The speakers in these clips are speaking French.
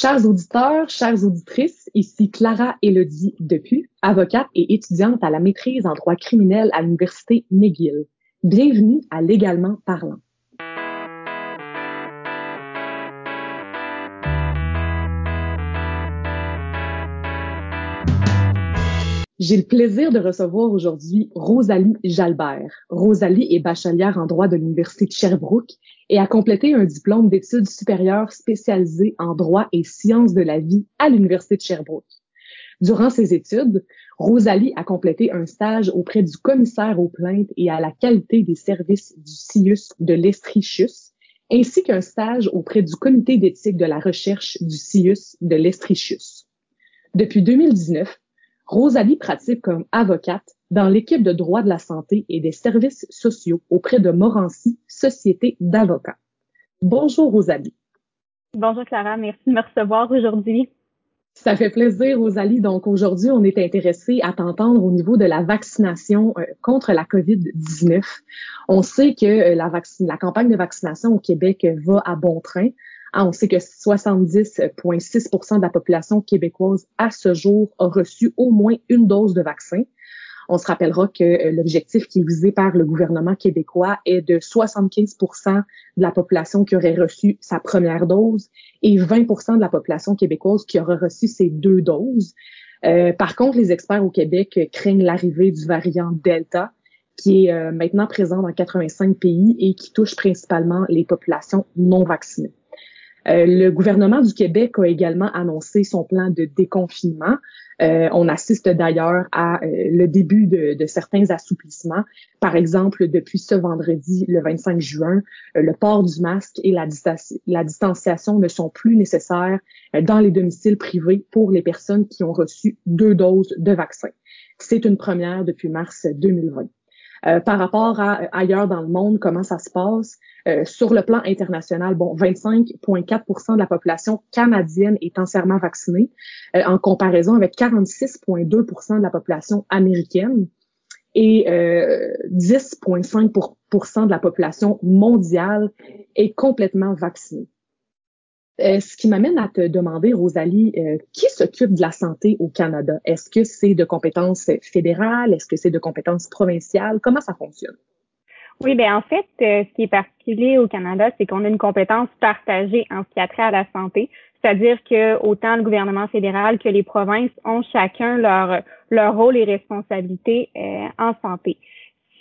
Chers auditeurs, chères auditrices, ici Clara Elodie Depu, avocate et étudiante à la maîtrise en droit criminel à l'Université McGill. Bienvenue à Légalement parlant. J'ai le plaisir de recevoir aujourd'hui Rosalie Jalbert. Rosalie est bachelière en droit de l'Université de Sherbrooke et a complété un diplôme d'études supérieures spécialisé en droit et sciences de la vie à l'Université de Sherbrooke. Durant ses études, Rosalie a complété un stage auprès du commissaire aux plaintes et à la qualité des services du CIUS de l'Estrichus, ainsi qu'un stage auprès du comité d'éthique de la recherche du CIUS de l'Estrichus. Depuis 2019, Rosalie pratique comme avocate dans l'équipe de droit de la santé et des services sociaux auprès de Morancy Société d'avocats. Bonjour Rosalie. Bonjour Clara, merci de me recevoir aujourd'hui. Ça fait plaisir, Rosalie. Donc aujourd'hui, on est intéressé à t'entendre au niveau de la vaccination euh, contre la COVID-19. On sait que euh, la, la campagne de vaccination au Québec va à bon train. Ah, on sait que 70,6% de la population québécoise à ce jour a reçu au moins une dose de vaccin. On se rappellera que euh, l'objectif qui est visé par le gouvernement québécois est de 75% de la population qui aurait reçu sa première dose et 20% de la population québécoise qui aurait reçu ses deux doses. Euh, par contre, les experts au Québec craignent l'arrivée du variant Delta qui est euh, maintenant présent dans 85 pays et qui touche principalement les populations non vaccinées. Euh, le gouvernement du Québec a également annoncé son plan de déconfinement. Euh, on assiste d'ailleurs à euh, le début de, certains assouplissements. Par exemple, depuis ce vendredi, le 25 juin, le port du masque et la, la, distanciation ne sont plus nécessaires dans les domiciles privés pour les personnes qui ont reçu deux doses de vaccin. C'est une première depuis mars 2020. Euh, par rapport à ailleurs dans le monde, comment ça se passe? Euh, sur le plan international, bon, 25,4% de la population canadienne est entièrement vaccinée, euh, en comparaison avec 46,2% de la population américaine et 10,5% de la population mondiale est complètement vaccinée. Euh, ce qui m'amène à te demander, Rosalie, euh, qui s'occupe de la santé au Canada? Est-ce que c'est de compétences fédérales? Est-ce que c'est de compétences provinciales? Comment ça fonctionne? Oui, bien en fait, euh, ce qui est particulier au Canada, c'est qu'on a une compétence partagée en ce qui a trait à la santé. C'est-à-dire que autant le gouvernement fédéral que les provinces ont chacun leur, leur rôle et responsabilité en santé.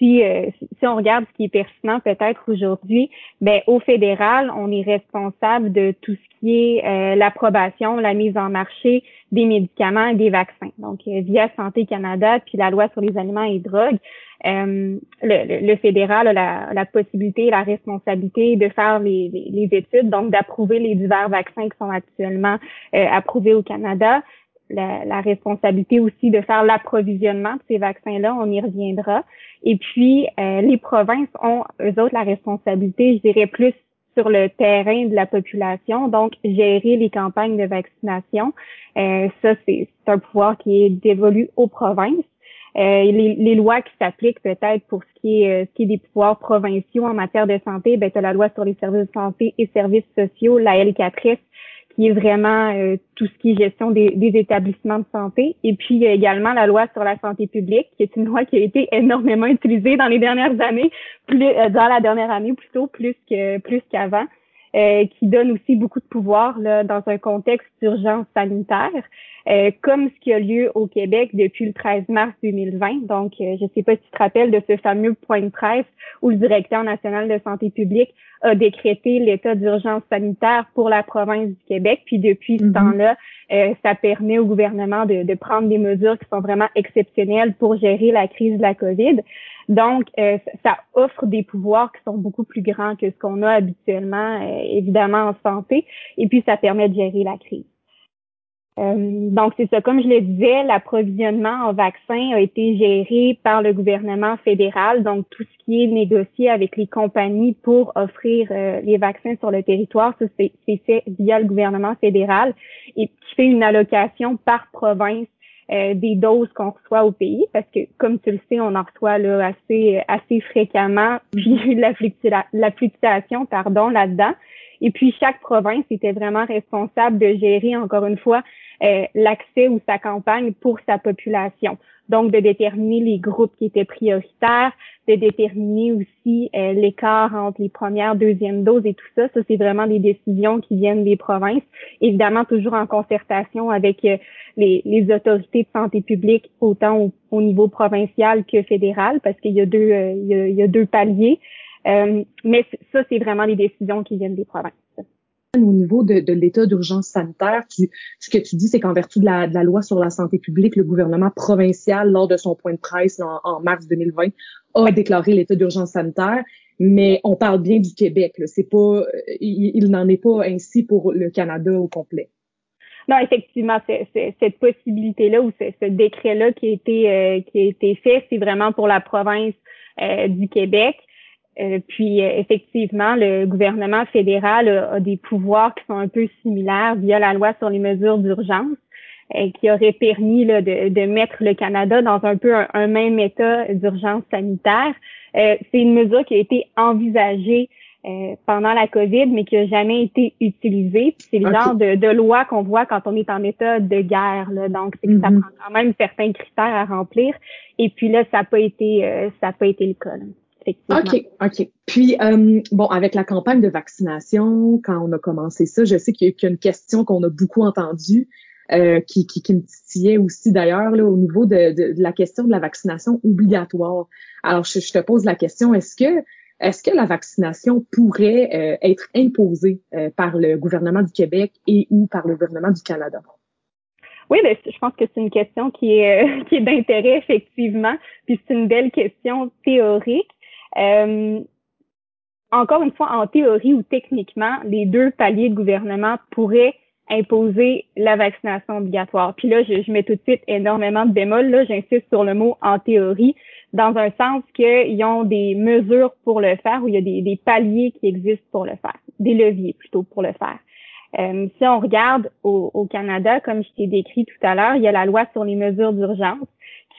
Euh, si, si on regarde ce qui est pertinent peut-être aujourd'hui, ben au fédéral, on est responsable de tout ce qui est euh, l'approbation, la mise en marché des médicaments et des vaccins. Donc euh, via Santé Canada puis la loi sur les aliments et drogues, le, le, fédéral a la, la, possibilité, la responsabilité de faire les, les, études, donc d'approuver les divers vaccins qui sont actuellement approuvés au Canada, la, responsabilité aussi de faire l'approvisionnement de ces vaccins-là, on y reviendra. Et puis, euh, les provinces ont, eux autres, la responsabilité, je dirais, plus sur le terrain de la population, donc gérer les campagnes de vaccination. Euh, ça, c'est un pouvoir qui est dévolu aux provinces. Euh, les, lois qui s'appliquent peut-être pour ce qui est ce qui est des pouvoirs provinciaux en matière de santé, ben, la loi sur les services de santé et services sociaux, la L4S, qui est vraiment euh, tout ce qui est gestion des, établissements de santé. Et puis, il y a également la loi sur la santé publique, qui est une loi qui a été énormément utilisée dans les dernières années, plus euh, dans la dernière année plutôt, plus que plus qu'avant. Euh, qui donne aussi beaucoup de pouvoir là, dans un contexte d'urgence sanitaire, euh, comme ce qui a lieu au Québec depuis le 13 mars 2020. Donc, euh, je ne sais pas si tu te rappelles de ce fameux point de presse où le directeur national de santé publique a décrété l'état d'urgence sanitaire pour la province du Québec. Puis depuis ce mm-hmm. temps-là, ça permet au gouvernement de, de prendre des mesures qui sont vraiment exceptionnelles pour gérer la crise de la COVID. Donc, euh, ça offre des pouvoirs qui sont beaucoup plus grands que ce qu'on a habituellement, euh, évidemment, en santé, et puis ça permet de gérer la crise. Euh, donc, c'est ça. Comme je le disais, l'approvisionnement en vaccins a été géré par le gouvernement fédéral. Donc, tout ce qui est négocié avec les compagnies pour offrir les vaccins sur le territoire, ça, c'est fait via le gouvernement fédéral et qui fait une allocation par province euh, des doses qu'on reçoit au pays, parce que comme tu le sais, on en reçoit là assez assez fréquemment, puis il y a eu de la, fluctuation, pardon, là-dedans. Et puis, chaque province était vraiment responsable de gérer, encore une fois, euh, l'accès ou sa campagne pour sa population. Donc, de déterminer les groupes qui étaient prioritaires, de déterminer aussi euh, l'écart entre les premières, deuxièmes doses et tout ça. Ça, c'est vraiment des décisions qui viennent des provinces. Évidemment, toujours en concertation avec euh, les, les, autorités de santé publique, autant au, niveau provincial que fédéral, parce qu'il y a deux, il, y a, y a deux paliers. mais ça, c'est vraiment des décisions qui viennent des provinces au niveau de, de l'état d'urgence sanitaire, ce que tu dis, c'est qu'en vertu de la, loi sur la santé publique, le gouvernement provincial, lors de son point de presse en, mars 2020, a déclaré l'état d'urgence sanitaire. Mais on parle bien du Québec. C'est pas, il, n'en est pas ainsi pour le Canada au complet. Non, effectivement, cette possibilité-là ou ce, décret-là qui a été euh, qui a été fait, c'est vraiment pour la province euh, du Québec. Euh, puis euh, effectivement, le gouvernement fédéral a, des pouvoirs qui sont un peu similaires via la loi sur les mesures d'urgence, euh, qui aurait permis là, de, de, mettre le Canada dans un peu un, même état d'urgence sanitaire. C'est une mesure qui a été envisagée pendant la COVID, mais qui n'a jamais été utilisée. C'est le genre de, de loi qu'on voit quand on est en état de guerre. Là. Donc, c'est que ça mm-hmm. prend quand même certains critères à remplir. Et puis là, ça n'a pas été ça n'a pas été le cas. OK, OK. Puis, euh, bon, avec la campagne de vaccination, quand on a commencé ça, je sais qu'il y a une question qu'on a beaucoup entendue, euh, qui, qui, qui, me titillait aussi d'ailleurs au niveau de, de, la question de la vaccination obligatoire. Alors, je, te pose la question, est-ce que est-ce que la vaccination pourrait euh, être imposée par le gouvernement du Québec et ou par le gouvernement du Canada? Oui, mais je pense que c'est une question qui est, qui est d'intérêt, effectivement. Puis c'est une belle question théorique. Euh, encore une fois, en théorie ou techniquement, les deux paliers de gouvernement pourraient imposer la vaccination obligatoire. Puis là, je, mets tout de suite énormément de bémol. Là, j'insiste sur le mot en théorie, dans un sens qu'ils ont des mesures pour le faire ou il y a des, des, paliers qui existent pour le faire, des leviers plutôt pour le faire. Euh, si on regarde au, au Canada, comme je t'ai décrit tout à l'heure, il y a la loi sur les mesures d'urgence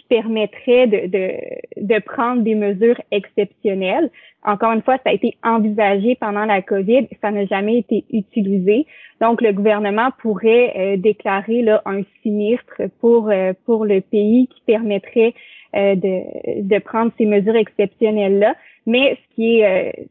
permettrait de, de, de, prendre des mesures exceptionnelles. Encore une fois, ça a été envisagé pendant la COVID, ça n'a jamais été utilisé. Donc, le gouvernement pourrait euh, déclarer là, un sinistre pour, euh, pour le pays qui permettrait euh, de, de prendre ces mesures exceptionnelles-là. Mais ce qui est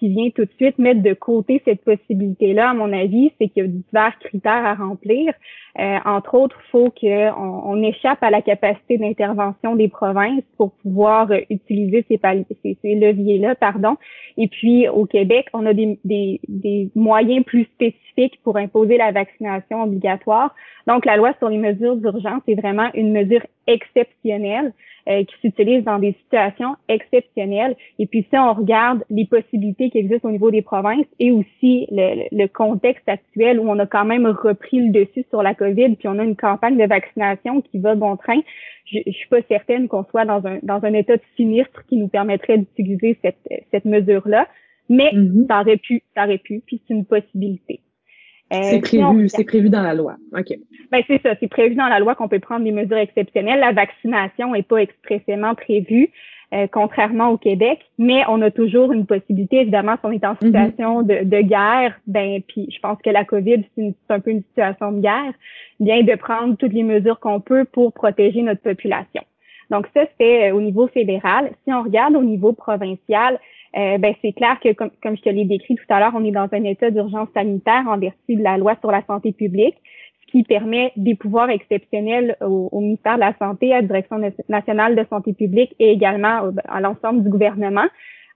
qui vient tout de suite mettre de côté cette possibilité-là, à mon avis, c'est qu'il y a divers critères à remplir. Euh, entre autres, il faut qu'on on échappe à la capacité d'intervention des provinces pour pouvoir euh, utiliser ces, ces, ces leviers-là. pardon. Et puis, au Québec, on a des, des, des moyens plus spécifiques pour imposer la vaccination obligatoire. Donc, la loi sur les mesures d'urgence est vraiment une mesure exceptionnelle euh, qui s'utilisent dans des situations exceptionnelles. Et puis si on regarde les possibilités qui existent au niveau des provinces et aussi le, le, contexte actuel où on a quand même repris le dessus sur la COVID, puis on a une campagne de vaccination qui va bon train, je, je suis pas certaine qu'on soit dans un dans un état de sinistre qui nous permettrait d'utiliser cette cette mesure-là. Mais mm-hmm. ça aurait pu, ça aurait pu, puis c'est une possibilité. Euh, c'est prévu, c'est prévu dans la loi. OK. Ben, c'est ça, c'est prévu dans la loi qu'on peut prendre des mesures exceptionnelles. La vaccination n'est pas expressément prévue, euh, contrairement au Québec, mais on a toujours une possibilité, évidemment, si on est en mm-hmm. situation de, de, guerre, ben, puis je pense que la COVID, c'est un peu une situation de guerre, bien de prendre toutes les mesures qu'on peut pour protéger notre population. Donc ça, c'est euh, au niveau fédéral. Si on regarde au niveau provincial, euh, ben, c'est clair que, comme, comme je te l'ai décrit tout à l'heure, on est dans un état d'urgence sanitaire en vertu de la loi sur la santé publique, ce qui permet des pouvoirs exceptionnels au, ministère de la Santé, à la Direction nationale de santé publique et également à l'ensemble du gouvernement,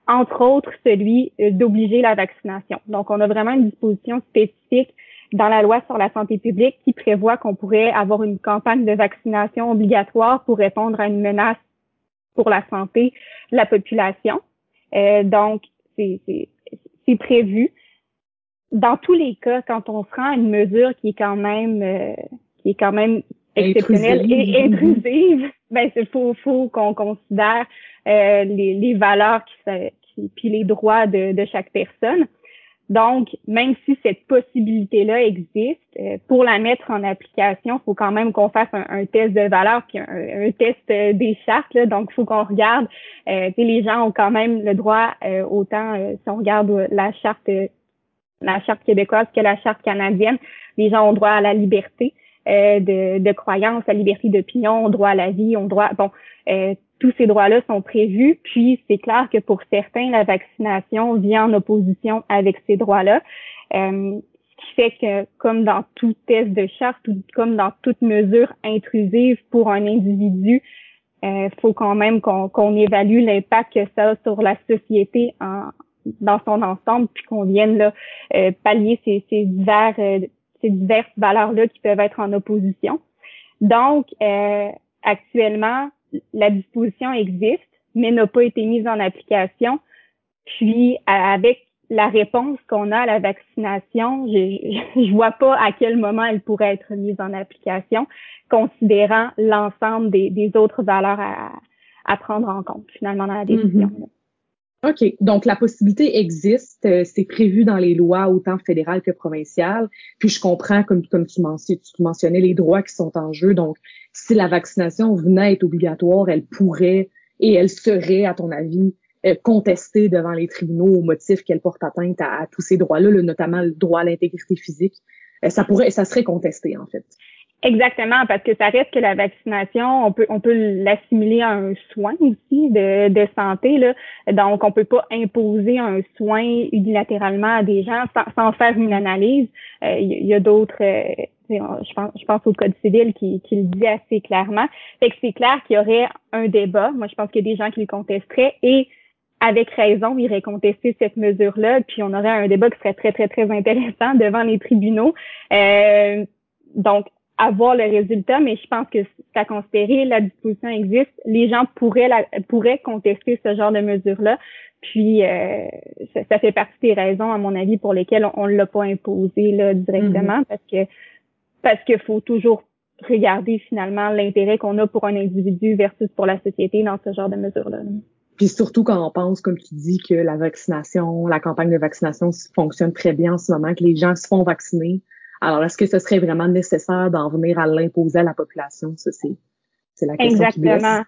entre autres celui euh, d'obliger la vaccination. Donc, on a vraiment une disposition spécifique dans la loi sur la santé publique qui prévoit qu'on pourrait avoir une campagne de vaccination obligatoire pour répondre à une menace pour la santé de la population. Euh, donc, c'est prévu. Dans tous les cas, quand on se rend à une mesure qui est quand même euh, qui est quand même exceptionnelle et intrusive, ben il faut, faut qu'on considère euh, les, les valeurs qui, qui puis les droits de, de chaque personne. Donc, même si cette possibilité-là existe, euh, pour la mettre en application, il faut quand même qu'on fasse un, test de valeur puis un, test euh, des chartes. Donc, il faut qu'on regarde. Euh, les gens ont quand même le droit, autant si on regarde la charte la charte québécoise que la charte canadienne. Les gens ont droit à la liberté euh, de, de croyance, la liberté d'opinion, ont droit à la vie, ont droit. Bon, euh, tous ces droits-là sont prévus. Puis c'est clair que pour certains, la vaccination vient en opposition avec ces droits-là. Euh, ce qui fait que, comme dans tout test de charte ou comme dans toute mesure intrusive pour un individu, il faut quand même qu'on évalue l'impact que ça a sur la société en, dans son ensemble, puis qu'on vienne là, euh, pallier ces, ces, divers, euh, ces diverses valeurs-là qui peuvent être en opposition. Donc, euh, actuellement, la disposition existe, mais n'a pas été mise en application. Puis, avec la réponse qu'on a à la vaccination, je ne vois pas à quel moment elle pourrait être mise en application, considérant l'ensemble des, des, autres valeurs à, à, prendre en compte, finalement, dans la décision. Mm-hmm. OK. Donc, la possibilité existe. Euh, c'est prévu dans les lois, autant fédérales que provinciales. Puis, je comprends, comme, comme tu, mentionnais, tu mentionnais, les droits qui sont en jeu. Donc, si la vaccination venait à être obligatoire, elle pourrait et elle serait, à ton avis, euh, contestée devant les tribunaux au motif qu'elle porte atteinte à, tous ces droits-là, notamment le droit à l'intégrité physique. Euh, ça pourrait, ça serait contesté, en fait. Exactement, parce que ça reste que la vaccination, on peut on peut l'assimiler à un soin aussi de, de santé là. Donc on peut pas imposer un soin unilatéralement à des gens sans, faire une analyse. Euh, il y, a d'autres euh, je pense, je pense au Code civil qui, qui le dit assez clairement. Fait que c'est clair qu'il y aurait un débat. Moi, je pense qu'il y a des gens qui le contesteraient et avec raison, iraient contester cette mesure-là, puis on aurait un débat qui serait très, très, très intéressant devant les tribunaux. Euh, donc, avoir le résultat, mais je pense que c'est à considérer, la disposition existe, les gens pourraient la, pourraient contester ce genre de mesures-là. Puis euh, ça, fait partie des raisons, à mon avis, pour lesquelles on ne l'a pas imposé là, directement, mm-hmm. parce que parce qu'il faut toujours regarder finalement l'intérêt qu'on a pour un individu versus pour la société dans ce genre de mesures-là. Puis surtout quand on pense, comme tu dis, que la vaccination, la campagne de vaccination fonctionne très bien en ce moment, que les gens se font vacciner, alors, est-ce que ce serait vraiment nécessaire d'en venir à l'imposer à la population? Ça, c'est, la question Exactement.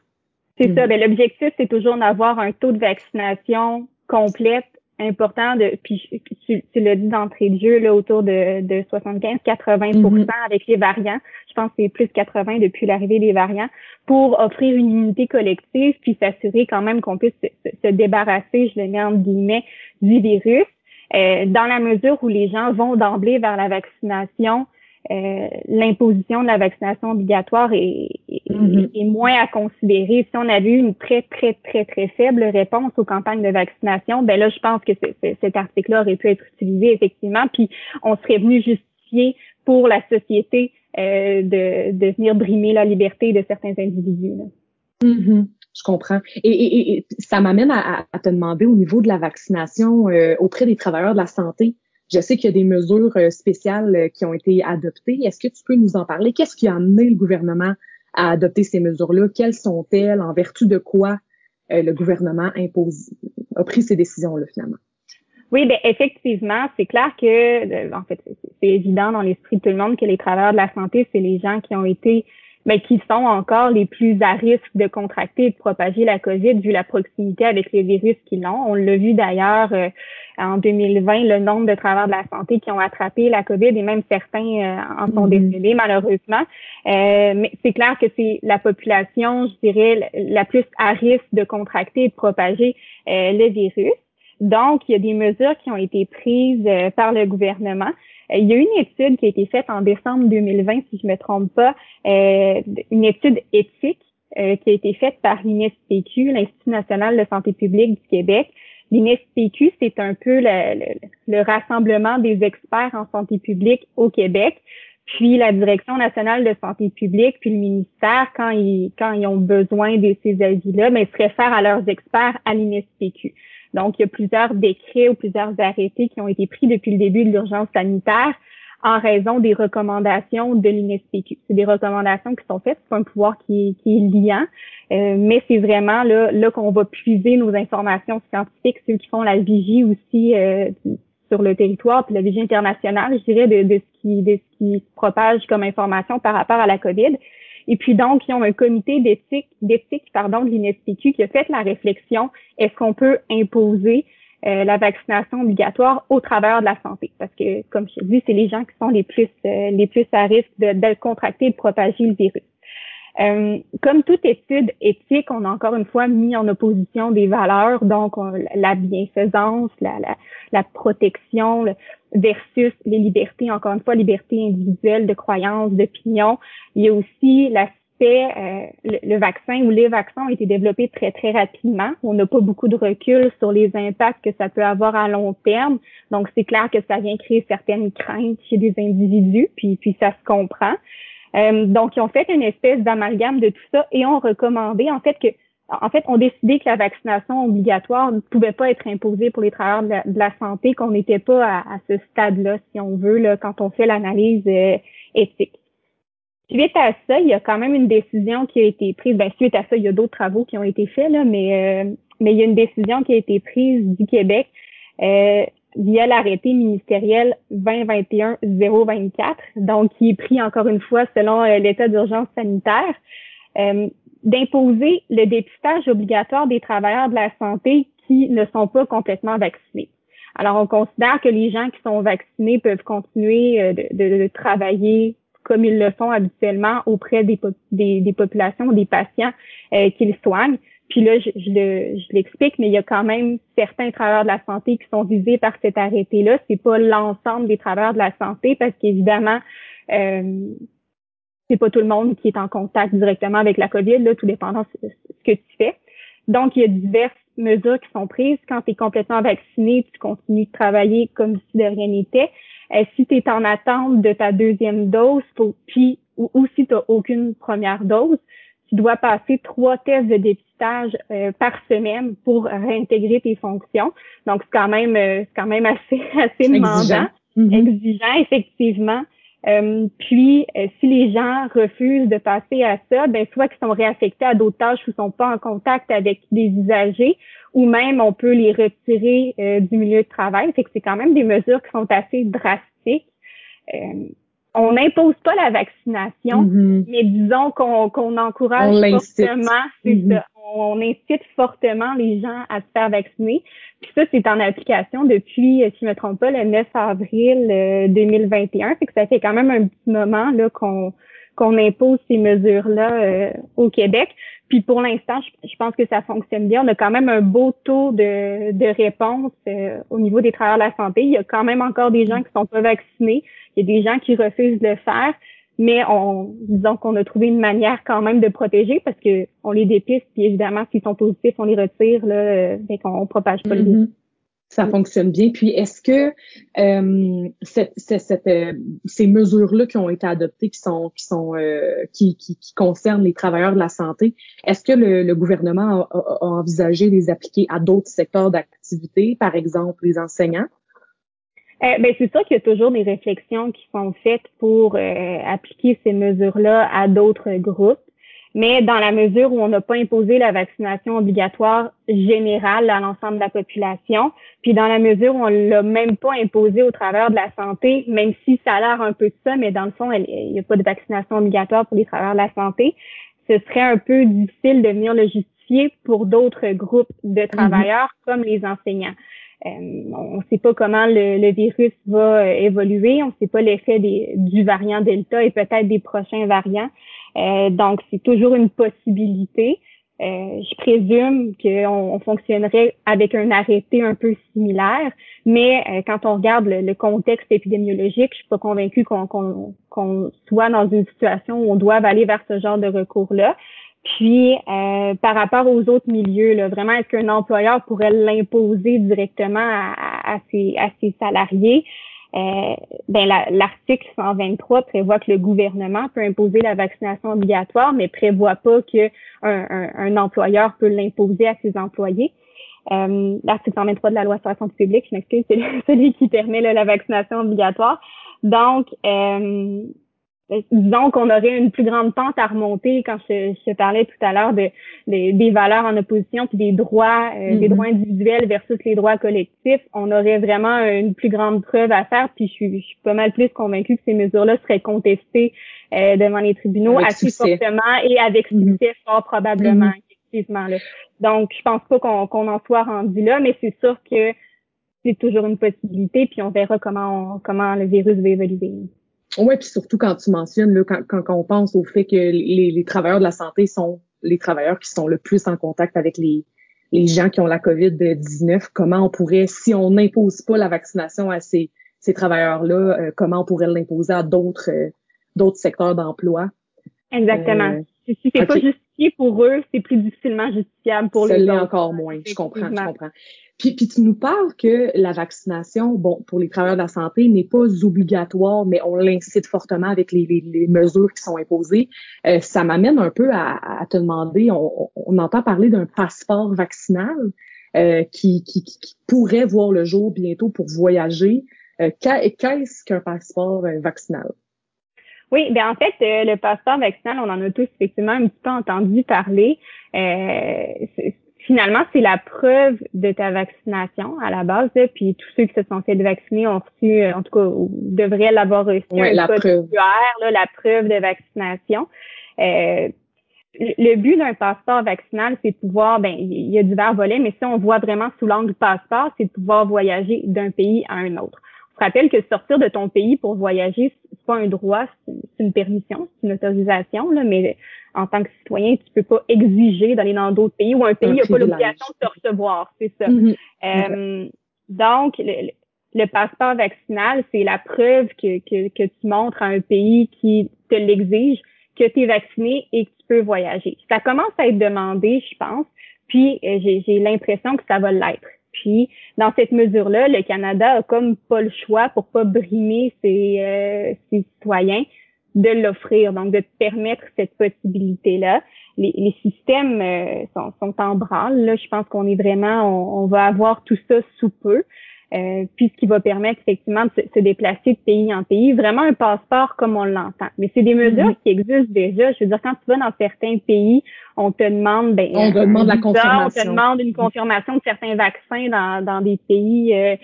C'est ça. Ben, l'objectif, c'est toujours d'avoir un taux de vaccination complète important de puis tu, l'as dit d'entrée de jeu là autour de, de 75 80 mm-hmm. avec les variants je pense que c'est plus 80 depuis l'arrivée des variants pour offrir une unité collective puis s'assurer quand même qu'on puisse se, se, débarrasser je le mets entre guillemets du virus euh, dans la mesure où les gens vont d'emblée vers la vaccination, euh, l'imposition de la vaccination obligatoire est, mm-hmm. est, moins à considérer. Si on avait eu une très, très, très, très faible réponse aux campagnes de vaccination, ben là, je pense que cet article-là aurait pu être utilisé effectivement, puis on serait venu justifier pour la société euh, de, de venir brimer la liberté de certains individus. Là. Mm-hmm. Je comprends. Et, ça m'amène à, te demander au niveau de la vaccination euh, auprès des travailleurs de la santé. Je sais qu'il y a des mesures euh, spéciales euh, qui ont été adoptées. Est-ce que tu peux nous en parler? Qu'est-ce qui a amené le gouvernement à adopter ces mesures-là? Quelles sont-elles? En vertu de quoi le gouvernement impose, a pris ces décisions-là finalement? Oui, ben effectivement, c'est clair que, en fait, c'est évident dans l'esprit de tout le monde que les travailleurs de la santé, c'est les gens qui ont été mais qui sont encore les plus à risque de contracter et de propager la COVID vu la proximité avec les virus qu'ils ont. On l'a vu d'ailleurs euh, en 2020, le nombre de travailleurs de la santé qui ont attrapé la COVID et même certains euh, en sont mm-hmm. décédés malheureusement. Euh, mais c'est clair que c'est la population, je dirais, la plus à risque de contracter et de propager le virus. Donc, il y a des mesures qui ont été prises par le gouvernement. Euh, il y a une étude qui a été faite en décembre 2020, si je me trompe pas, euh, une étude éthique euh, qui a été faite par l'INSPQ, l'Institut national de santé publique du Québec. L'INSPQ, c'est un peu le, rassemblement des experts en santé publique au Québec. Puis la Direction nationale de santé publique, puis le ministère, quand ils, quand ils ont besoin de ces avis-là, mais ben, se réfèrent à leurs experts à l'INSPQ. Donc, il y a plusieurs décrets ou plusieurs arrêtés qui ont été pris depuis le début de l'urgence sanitaire en raison des recommandations de l'INSPQ. C'est des recommandations qui sont faites, c'est un pouvoir qui, est liant, euh, mais c'est vraiment là, là qu'on va puiser nos informations scientifiques, ceux qui font la vigie aussi euh, sur le territoire, puis la vigie internationale, je dirais, de, de, ce qui, de ce qui propage comme information par rapport à la COVID. Et puis donc, ils ont un comité d'éthique, d'éthique pardon, de l'INSPQ qui a fait la réflexion est-ce qu'on peut imposer la vaccination obligatoire aux travailleurs de la santé? Parce que, comme je dis, c'est les gens qui sont les plus les plus à risque de, de contracter et de propager le virus. Euh, comme toute étude éthique, on a encore une fois mis en opposition des valeurs, donc la bienfaisance, la, la, la protection versus les libertés, encore une fois, liberté individuelle de croyance, d'opinion. Il y a aussi l'aspect, euh, le, vaccin ou les vaccins ont été développés très, très rapidement. On n'a pas beaucoup de recul sur les impacts que ça peut avoir à long terme. Donc, c'est clair que ça vient créer certaines craintes chez des individus, puis, puis ça se comprend. Euh, donc, ils ont fait une espèce d'amalgame de tout ça et ont recommandé, en fait, que en fait, ont décidé que la vaccination obligatoire ne pouvait pas être imposée pour les travailleurs de la, santé, qu'on n'était pas à, ce stade-là, si on veut, là, quand on fait l'analyse euh, éthique. Suite à ça, il y a quand même une décision qui a été prise. Ben, suite à ça, il y a d'autres travaux qui ont été faits, là, mais, euh, mais il y a une décision qui a été prise du Québec via l'arrêté ministériel 2021-024, donc qui est pris encore une fois selon euh, l'état d'urgence sanitaire, euh, d'imposer le dépistage obligatoire des travailleurs de la santé qui ne sont pas complètement vaccinés. Alors, on considère que les gens qui sont vaccinés peuvent continuer euh, de, travailler comme ils le font habituellement auprès des, des, des populations, des patients qu'ils soignent. Puis là, je, je l'explique, mais il y a quand même certains travailleurs de la santé qui sont visés par cet arrêté-là. C'est pas l'ensemble des travailleurs de la santé parce qu'évidemment, euh, c'est pas tout le monde qui est en contact directement avec la COVID, là, tout dépendant de ce que tu fais. Donc, il y a diverses mesures qui sont prises. Quand tu es complètement vacciné, tu continues de travailler comme si de rien n'était. Euh, si tu es en attente de ta deuxième dose, puis ou, ou si tu n'as aucune première dose, tu dois passer trois tests de dépistage euh, par semaine pour réintégrer tes fonctions. Donc, c'est quand même euh, c'est quand même assez assez demandant, exigeant, effectivement. Euh, puis, si les gens refusent de passer à ça, ben soit qu'ils sont réaffectés à d'autres tâches ou sont pas en contact avec des usagers, ou même on peut les retirer du milieu de travail. C'est quand même des mesures qui sont assez drastiques on n'impose pas la vaccination, mm-hmm. mais disons qu'on encourage fortement, mm-hmm. on incite fortement les gens à se faire vacciner. Puis ça, c'est en application depuis, si je ne me trompe pas, le 9 avril 2021. Euh, fait que ça fait quand même un petit moment là qu'on qu'on impose ces mesures-là euh, au Québec. Puis pour l'instant, je, pense que ça fonctionne bien. On a quand même un beau taux de, de réponse euh, au niveau des travailleurs de la santé. Il y a quand même encore des gens qui sont pas vaccinés. Il y a des gens qui refusent de le faire, mais on, disons qu'on a trouvé une manière quand même de protéger parce que on les dépiste, puis évidemment, s'ils sont positifs, on les retire, là, euh, fait qu'on propage pas le mm-hmm. virus. Ça fonctionne bien. Puis est-ce que euh, euh, ces mesures-là qui ont été adoptées, qui sont qui sont euh, qui, qui, qui, concernent les travailleurs de la santé, est-ce que le, le gouvernement a, a, envisagé les appliquer à d'autres secteurs d'activité, par exemple les enseignants? Euh, ben, c'est sûr qu'il y a toujours des réflexions qui sont faites pour euh, appliquer ces mesures-là à d'autres groupes, mais dans la mesure où on n'a pas imposé la vaccination obligatoire générale à l'ensemble de la population, puis dans la mesure où on l'a même pas imposé au travers de la santé, même si ça a l'air un peu de ça, mais dans le fond, il n'y a pas de vaccination obligatoire pour les travailleurs de la santé, ce serait un peu difficile de venir le justifier pour d'autres groupes de mm-hmm. travailleurs comme les enseignants. Euh, on ne sait pas comment le, virus va euh, évoluer, on ne sait pas l'effet du variant Delta et peut-être des prochains variants. Euh, donc, c'est toujours une possibilité. je présume qu'on fonctionnerait avec un arrêté un peu similaire, mais quand on regarde le, contexte épidémiologique, je suis pas convaincue qu'on soit dans une situation où on doit aller vers ce genre de recours-là. Puis, euh, par rapport aux autres milieux, là, vraiment, est-ce qu'un employeur pourrait l'imposer directement à ses salariés? Euh, ben, l'article 123 prévoit que le gouvernement peut imposer la vaccination obligatoire, mais prévoit pas que un, employeur peut l'imposer à ses employés. Euh, l'article 123 de la loi sur la santé publique, je m'excuse, c'est celui qui permet la vaccination obligatoire. Donc, euh, disons qu'on aurait une plus grande pente à remonter quand je, je parlais tout à l'heure de, des valeurs en opposition puis des droits euh, des mm-hmm. droits individuels versus les droits collectifs on aurait vraiment une plus grande preuve à faire puis je suis, je suis pas mal plus convaincue que ces mesures-là seraient contestées euh, devant les tribunaux assez fortement et avec mm-hmm. succès fort probablement mm-hmm. effectivement là. donc je pense pas qu'on qu'on en soit rendu là mais c'est sûr que c'est toujours une possibilité, puis on verra comment comment le virus va évoluer. Oui, puis surtout quand tu mentionnes, là, quand, quand, on pense au fait que les, les, travailleurs de la santé sont les travailleurs qui sont le plus en contact avec les, les gens qui ont la COVID-19, comment on pourrait, si on n'impose pas la vaccination à ces, ces travailleurs-là, euh, comment on pourrait l'imposer à d'autres euh, d'autres secteurs d'emploi? Exactement. Euh, si c'est pas justifié pour eux, c'est plus difficilement justifiable pour les autres. encore moins. Je comprends, je comprends. Puis, puis tu nous parles que la vaccination, bon, pour les travailleurs de la santé, n'est pas obligatoire, mais on l'incite fortement avec les, les, mesures qui sont imposées. Euh, ça m'amène un peu à, à, te demander, on, on entend parler d'un passeport vaccinal euh, qui, qui, qui, pourrait voir le jour bientôt pour voyager. Euh, Qu'est-ce qu'un passeport euh, vaccinal? Oui, bien en fait, euh, le passeport vaccinal, on en a tous effectivement un petit peu entendu parler. Euh, finalement, c'est la preuve de ta vaccination à la base. puis tous ceux qui se sont fait vacciner ont reçu, euh, en tout cas, devraient l'avoir reçu la preuve. la preuve de vaccination. Euh, le but d'un passeport vaccinal, c'est de pouvoir, ben, il y a divers volets, mais si on voit vraiment sous l'angle passeport, c'est de pouvoir voyager d'un pays à un autre. Je rappelle que sortir de ton pays pour voyager, c'est pas un droit, c'est une permission, c'est une autorisation, là, mais en tant que citoyen, tu peux pas exiger d'aller dans d'autres pays où un pays n'a pas l'obligation de te recevoir, c'est ça. Mm-hmm. Euh, donc, le, passeport vaccinal, c'est la preuve que, que, que tu montres à un pays qui te l'exige que tu es vacciné et que tu peux voyager. Ça commence à être demandé, je pense, puis euh, j'ai l'impression que ça va l'être. Puis, dans cette mesure-là, le Canada a comme pas le choix pour pas brimer ses, euh, citoyens de l'offrir, donc de permettre cette possibilité-là. Les, les systèmes euh, sont, sont, en branle. Là, je pense qu'on est vraiment, on, va avoir tout ça sous peu. Euh, puis ce qui va permettre effectivement de se, déplacer de pays en pays, vraiment un passeport comme on l'entend. Mais c'est des mesures mm-hmm. qui existent déjà. Je veux dire, quand tu vas dans certains pays, on te demande, ben, on te demande la confirmation. On te demande une confirmation de certains vaccins dans, dans des pays, euh,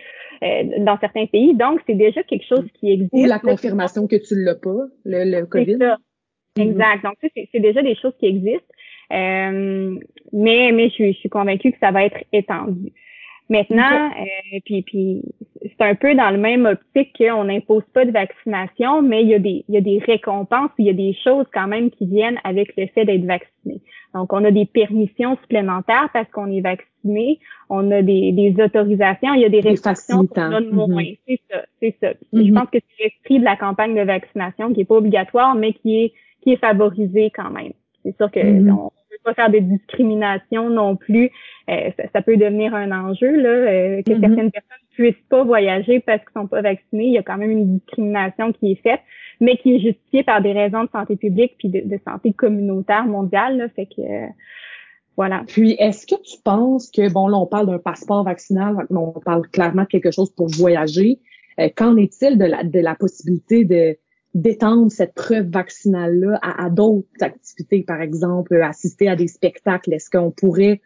euh, dans certains pays. Donc, c'est déjà quelque chose qui existe. Ou la confirmation que tu l'as pas, le, le COVID. Ça. Mm-hmm. Exact. Donc, c'est déjà des choses qui existent. Euh, mais mais je, je suis convaincue que ça va être étendu. Maintenant, euh, puis, puis c'est un peu dans le même optique qu'on n'impose pas de vaccination, mais il y, a des, il y a des récompenses, il y a des choses quand même qui viennent avec le fait d'être vacciné. Donc, on a des permissions supplémentaires parce qu'on est vacciné, on a des, des autorisations, il y a des restrictions qu'on donne moins. Mm-hmm. C'est ça, c'est ça. Je mm-hmm. pense que c'est l'esprit de la campagne de vaccination qui est pas obligatoire, mais qui est qui est favorisé quand même. C'est sûr que mm-hmm pas faire de discrimination non plus. Euh, ça, peut devenir un enjeu là, euh, que mm-hmm. certaines personnes puissent pas voyager parce qu'ils sont pas vaccinés. Il y a quand même une discrimination qui est faite, mais qui est justifiée par des raisons de santé publique puis de, santé communautaire mondiale. Là, fait que euh, voilà. Puis, est-ce que tu penses que, bon, là, on parle d'un passeport vaccinal, on parle clairement de quelque chose pour voyager. Qu'en est-il de la, de la possibilité de d'étendre cette preuve vaccinale-là à, d'autres activités, par exemple, assister à des spectacles. Est-ce qu'on pourrait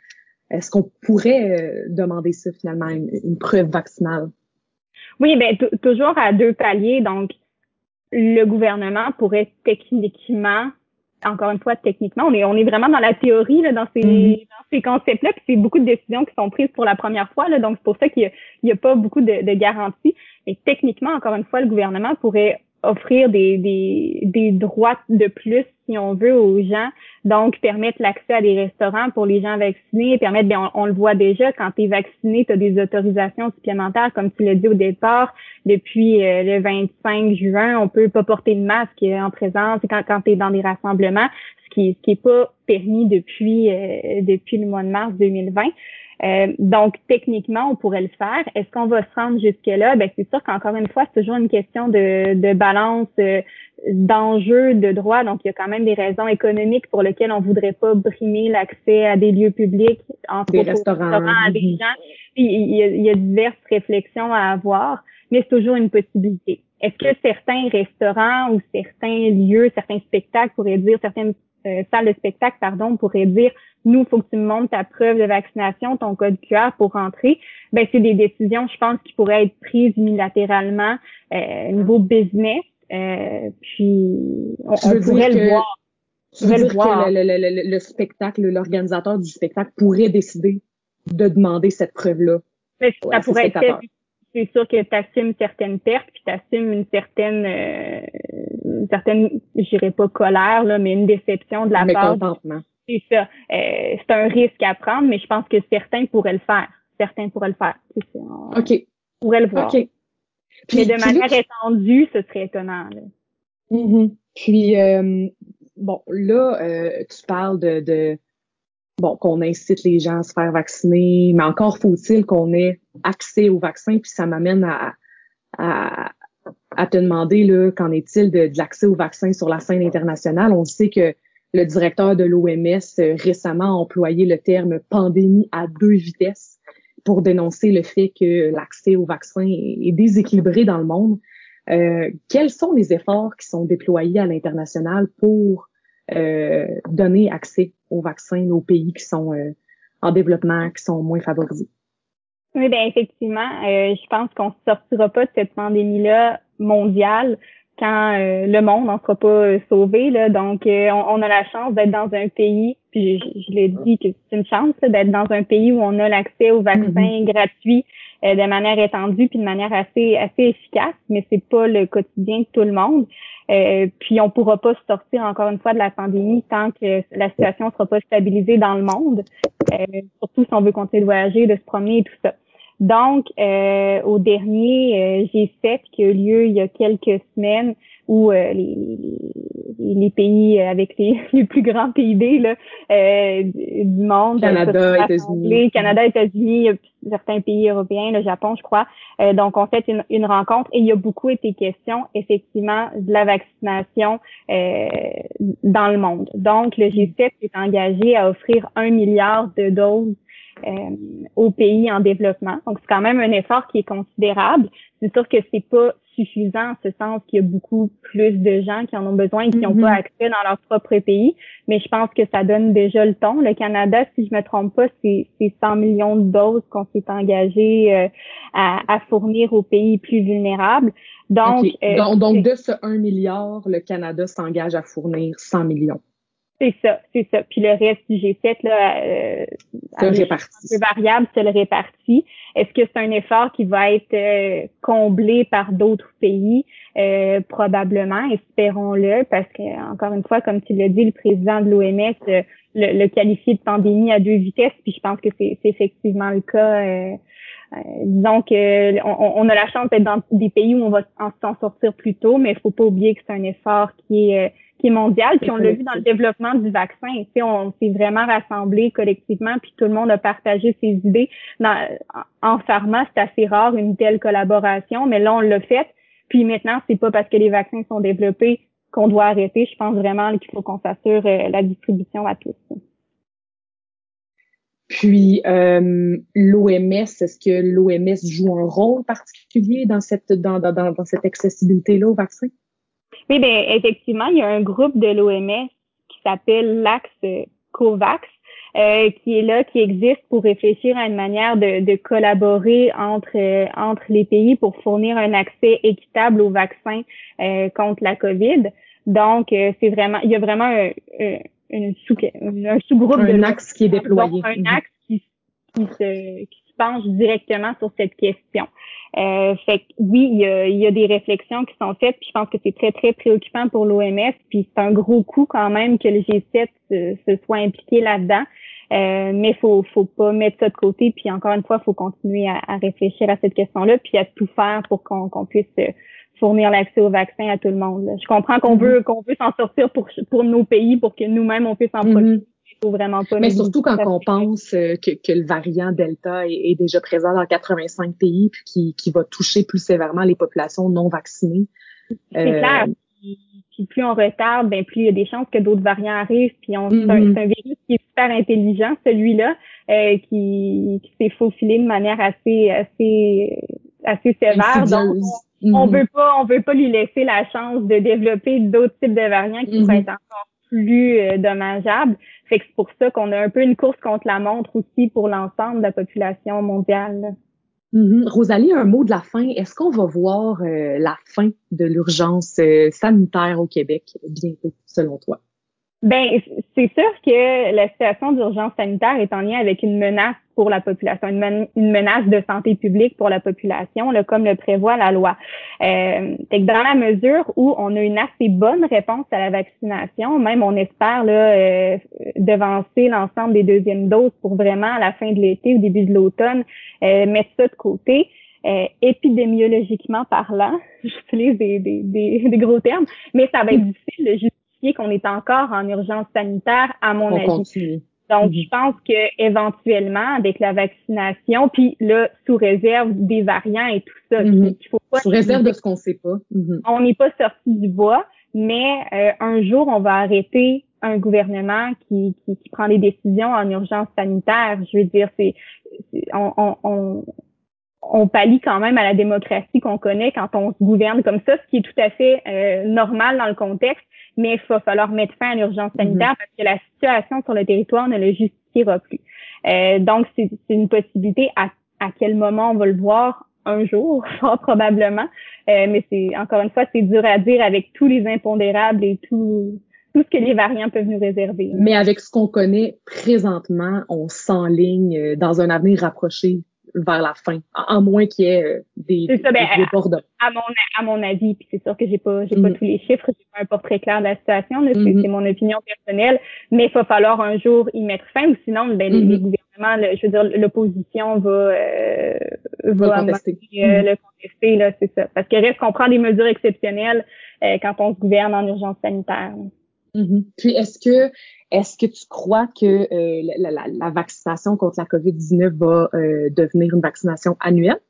est-ce qu'on pourrait euh, demander ça finalement, une, preuve vaccinale? Oui, ben toujours à deux paliers. Donc, le gouvernement pourrait techniquement, encore une fois, techniquement, on est, on est vraiment dans la théorie, là, dans ces, mm-hmm. dans ces concepts-là, puis c'est beaucoup de décisions qui sont prises pour la première fois, là, donc c'est pour ça qu'il n'y a, a, pas beaucoup de, de garanties. Mais techniquement, encore une fois, le gouvernement pourrait offrir des, des, des droits de plus, si on veut, aux gens. Donc, permettre l'accès à des restaurants pour les gens vaccinés, permettre, bien, on, le voit déjà, quand tu es vacciné, tu as des autorisations supplémentaires, comme tu l'as dit au départ, depuis euh, le 25 juin, on peut pas porter de masque en présence quand, quand tu es dans des rassemblements, ce qui, ce qui est pas permis depuis, euh, depuis le mois de mars 2020. Euh, donc, techniquement, on pourrait le faire. Est-ce qu'on va se rendre jusque-là? Ben, c'est sûr qu'encore une fois, c'est toujours une question de, de balance euh, d'enjeux de droit. Donc, il y a quand même des raisons économiques pour lesquelles on voudrait pas brimer l'accès à des lieux publics, entre des restaurants. à des gens. Il y, a, il y a diverses réflexions à avoir, mais c'est toujours une possibilité. Est-ce que certains restaurants ou certains lieux, certains spectacles pourraient dire, certaines euh, salles de spectacle, pardon, pourraient dire nous, il faut que tu me montres ta preuve de vaccination, ton code QR pour rentrer. Ben, c'est des décisions, je pense, qui pourraient être prises unilatéralement euh, niveau business. Euh, puis, on, pourrait le voir. Tu veux dire que le, le, spectacle, l'organisateur du spectacle pourrait décider de demander cette preuve-là. Mais ça pourrait être c'est sûr que tu assumes certaines pertes, puis tu assumes une certaine, euh, une certaine, je dirais pas colère, là, mais une déception de la part. C'est ça. Euh, c'est un risque à prendre, mais je pense que certains pourraient le faire. Certains pourraient le faire. OK. Pourraient le voir. Mais de manière étendue, ce serait étonnant. Là. Mm-hmm. Puis, euh, bon, là, euh, tu parles de, de bon, qu'on incite les gens à se faire vacciner, mais encore faut-il qu'on ait accès au vaccin, puis ça m'amène à, à, à, te demander, là, qu'en est-il de, de l'accès au vaccin sur la scène internationale? On sait que le directeur de l'OMS euh, récemment a employé le terme pandémie à deux vitesses pour dénoncer le fait que l'accès au vaccin est déséquilibré dans le monde. Euh, quels sont les efforts qui sont déployés à l'international pour euh, donner accès aux vaccins aux pays qui sont euh, en développement, qui sont moins favorisés. Oui, bien effectivement, euh, je pense qu'on ne sortira pas de cette pandémie-là mondiale quand le monde n'en sera pas sauvé. Là. Donc, on, a la chance d'être dans un pays, puis je, l'ai dit que c'est une chance d'être dans un pays où on a l'accès aux vaccins mm-hmm. gratuits de manière étendue puis de manière assez assez efficace, mais c'est pas le quotidien de tout le monde. Euh, puis on pourra pas sortir encore une fois de la pandémie tant que la situation sera pas stabilisée dans le monde, euh, surtout si on veut continuer de voyager, de se promener et tout ça. Donc, euh, au dernier G7 qui a eu lieu il y a quelques semaines, où euh, les, les, pays avec les, les, plus grands PIB là, euh, du monde. Canada, États-Unis. Canada, États-Unis, certains pays européens, le Japon, je crois. Euh, donc, on fait une, une, rencontre et il y a beaucoup été question, effectivement, de la vaccination euh, dans le monde. Donc, le G7 est engagé à offrir un milliard de doses euh, aux pays en développement. Donc, c'est quand même un effort qui est considérable. C'est sûr que c'est pas suffisant en ce sens qu'il y a beaucoup plus de gens qui en ont besoin et qui n'ont pas mm-hmm. accès dans leur propre pays. Mais je pense que ça donne déjà le ton. Le Canada, si je me trompe pas, c'est 100 millions de doses qu'on s'est engagé euh, à, fournir aux pays plus vulnérables. Donc, euh, donc, donc, de ce 1 milliard, le Canada s'engage à fournir 100 millions. C'est ça, c'est ça. Puis le reste du G7, là, euh, réparti. variable, c'est le réparti. Est-ce que c'est un effort qui va être euh, comblé par d'autres pays? Euh, probablement, espérons-le, parce que encore une fois, comme tu l'as dit, le président de l'OMS euh, le, le qualifié de pandémie à deux vitesses, puis je pense que c'est effectivement le cas. Euh, disons que on, on, a la chance d'être dans des pays où on va s'en sortir plus tôt, mais il faut pas oublier que c'est un effort qui est qui est mondial. Puis on l'a vu dans le développement du vaccin. Tu on s'est vraiment rassemblés collectivement, puis tout le monde a partagé ses idées. en pharma, c'est assez rare une telle collaboration, mais là, on l'a fait. Puis maintenant, c'est pas parce que les vaccins sont développés qu'on doit arrêter. Je pense vraiment qu'il faut qu'on s'assure euh, la distribution à tous. Puis euh, l'OMS, est-ce que l'OMS joue un rôle particulier dans cette dans, dans, dans cette accessibilité-là au vaccin? Oui, bien, effectivement, il y a un groupe de l'OMS qui s'appelle l'Axe COVAX, euh, qui est là, qui existe pour réfléchir à une manière de, de collaborer entre euh, entre les pays pour fournir un accès équitable aux vaccins euh, contre la COVID. Donc, euh, c'est vraiment, il y a vraiment un, un, sous, un sous-groupe un axe qui est déployé, un axe qui, qui se qui se penche directement sur cette question. Euh, fait que oui, il y, a, il y, a, des réflexions qui sont faites, puis je pense que c'est très, très préoccupant pour l'OMS, puis c'est un gros coup quand même que le G7 se, soit impliqué là-dedans. Euh, mais faut faut pas mettre ça de côté puis encore une fois faut continuer à, à réfléchir à cette question-là puis à tout faire pour qu'on puisse fournir l'accès au vaccin à tout le monde. Je comprends qu'on mm-hmm. veut qu'on veut s'en sortir pour pour nos pays pour que nous-mêmes on puisse en mm-hmm. profiter vraiment pas. Mais surtout quand on pense euh, que, que, le variant Delta est, déjà présent dans 85 pays puis qui, qui va toucher plus sévèrement les populations non vaccinées. C'est euh, clair. Puis plus on retarde, ben plus il y a des chances que d'autres variants arrivent. Puis on, c'est, un, mm-hmm. virus qui est super intelligent, celui-là, euh, qui, qui s'est faufilé de manière assez assez assez sévère. Donc on, on, mm-hmm. veut pas on veut pas lui laisser la chance de développer d'autres types de variants qui vont mm-hmm. être encore plus euh, que c'est pour ça qu'on a un peu une course contre la montre aussi pour l'ensemble de la population mondiale. Mm-hmm. Rosalie, un mot de la fin. Est-ce qu'on va voir euh, la fin de l'urgence euh, sanitaire au Québec bientôt, selon toi? Ben, c'est sûr que la situation d'urgence sanitaire est en lien avec une menace pour la population, une, menace de santé publique pour la population, là, comme le prévoit la loi. Euh, que dans la mesure où on a une assez bonne réponse à la vaccination, même on espère là, euh, devancer l'ensemble des deuxièmes doses pour vraiment à la fin de l'été ou début de l'automne euh, mettre ça de côté. Euh, épidémiologiquement parlant, j'utilise des, des, des, gros termes, mais ça va être difficile de justifier qu'on est encore en urgence sanitaire, à mon avis. Donc, je pense que éventuellement, avec la vaccination, puis là, sous réserve des variants et tout ça, mhm. faut pas sous réserve de ce qu'on sait pas. Mhm. On n'est pas sorti du bois, mais euh, un jour, on va arrêter un gouvernement qui, qui, qui, prend des décisions en urgence sanitaire. Je veux dire, c'est on, on, on pallie quand même à la démocratie qu'on connaît quand on se gouverne comme ça, ce qui est tout à fait euh, normal dans le contexte, mais il va falloir mettre fin à l'urgence mhm. sanitaire parce que la situation sur le territoire ne le justifiera plus. Euh, donc, c'est une possibilité à, à quel moment on va le voir? Un jour, probablement. Euh, mais c'est encore une fois, c'est dur à dire avec tous les impondérables et tout, tout ce que les variants peuvent nous réserver. Mais avec ce qu'on connaît présentement, on s'enligne dans un avenir rapproché vers la fin, en moins qu'il y ait euh, des, ça, ben, À, mon, à mon avis, puis c'est sûr que j'ai pas j'ai pas mm-hmm. tous les chiffres, j'ai pas un portrait clair de la situation, mm-hmm. c'est mon opinion personnelle, mais il va falloir un jour y mettre fin, ou sinon ben, les, mm-hmm. gouvernements, je veux dire, l'opposition va euh, va, contester. Euh, le contester, là, c'est ça. Parce que reste qu'on prend des mesures exceptionnelles quand on se gouverne en urgence sanitaire. Puis est-ce que est-ce que tu crois que euh, la, vaccination contre la COVID-19 va euh, devenir une vaccination annuelle?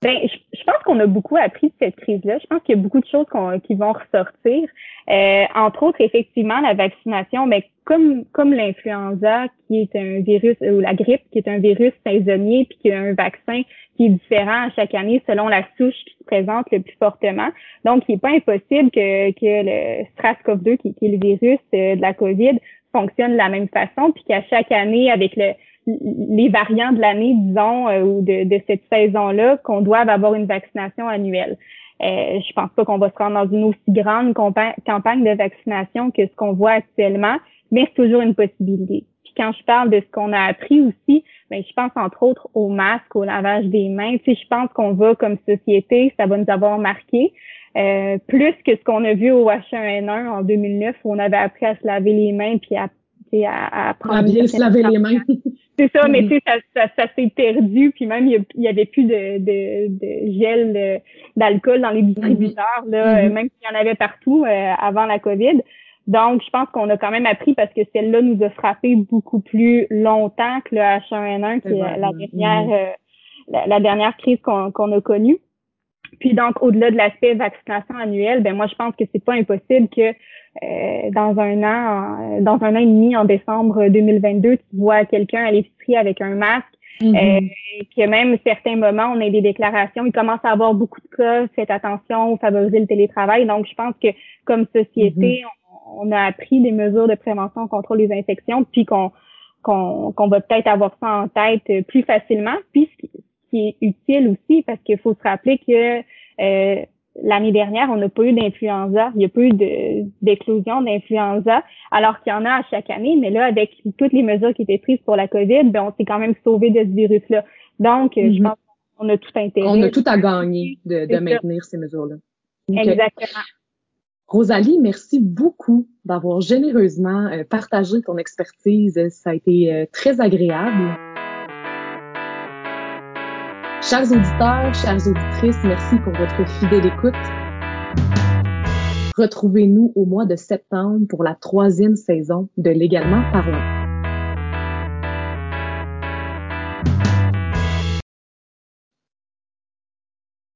Ben, je, pense qu'on a beaucoup appris de cette crise-là. Je pense qu'il y a beaucoup de choses qui vont ressortir. Euh, entre autres, effectivement, la vaccination, mais comme comme l'influenza, qui est un virus, ou la grippe, qui est un virus saisonnier, puis qui a un vaccin qui est différent à chaque année selon la souche qui se présente le plus fortement. Donc, il n'est pas impossible que, que le SRAS-CoV-2, qui, qui, est le virus euh, de la COVID, fonctionne de la même façon, puis qu'à chaque année, avec le les variants de l'année, disons, euh, ou de, de cette saison-là, qu'on doive avoir une vaccination annuelle. Euh, je pense pas qu'on va se rendre dans une aussi grande campagne de vaccination que ce qu'on voit actuellement, mais c'est toujours une possibilité. Puis quand je parle de ce qu'on a appris aussi, ben, je pense entre autres au masque, au lavage des mains. Tu sais, je pense qu'on va comme société, ça va nous avoir marqué. Euh, plus que ce qu'on a vu au H1N1 en 2009 où on avait appris à se laver les mains puis à, à, à prendre à bien se laver les mains. C'est ça, mais tu sais, ça, ça, ça s'est perdu, puis même il y, avait plus de, de, de gel d'alcool dans les distributeurs, là, mm-hmm. même s'il y en avait partout euh, avant la COVID. Donc, je pense qu'on a quand même appris parce que celle-là nous a frappé beaucoup plus longtemps que le H1N1, qui est la dernière, mm-hmm. euh, la, dernière crise qu'on a connue. Puis donc, au-delà de l'aspect vaccination annuelle, ben moi, je pense que c'est pas impossible que euh, dans un an, dans un an et demi, en décembre 2022, tu vois quelqu'un à l'épicerie avec un masque. Mm-hmm. Euh, puis même certains moments, on a des déclarations. Il commence à avoir beaucoup de cas. Faites attention, favoriser le télétravail. Donc, je pense que comme société, mm-hmm. on, a appris des mesures de prévention contre les infections, puis qu'on qu'on va peut-être avoir ça en tête plus facilement. Puis ce qui est utile aussi, parce qu'il faut se rappeler que euh, l'année dernière, on n'a pas eu d'influenza, il n'y a pas eu d'éclosion d'influenza, alors qu'il y en a à chaque année, mais là, avec toutes les mesures qui étaient prises pour la COVID, ben, on s'est quand même sauvé de ce virus-là. Donc, je mhm. pense qu'on a tout intérêt. On a tout à gagner de, de maintenir ces mesures-là. Exactement. Rosalie, merci beaucoup d'avoir généreusement euh, partagé ton expertise. Ça a été euh, très agréable. Chers auditeurs, chères auditrices, merci pour votre fidèle écoute. Retrouvez-nous au mois de septembre pour la troisième saison de Légalement parlant.